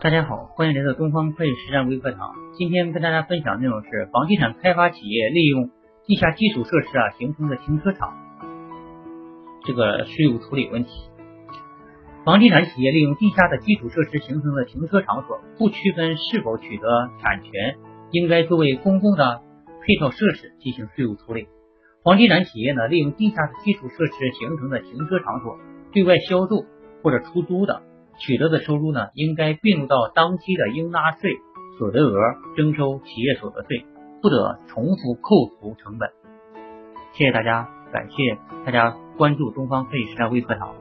大家好，欢迎来到东方会计实战微课堂。今天跟大家分享内容是房地产开发企业利用地下基础设施啊形成的停车场这个税务处理问题。房地产企业利用地下的基础设施形成的停车场所，不区分是否取得产权，应该作为公共的配套设施进行税务处理。房地产企业呢，利用地下的基础设施形成的停车场所对外销售或者出租的。取得的收入呢，应该并入到当期的应纳税所得额，征收企业所得税，不得重复扣除成本。谢谢大家，感谢大家关注东方会计实战微课堂。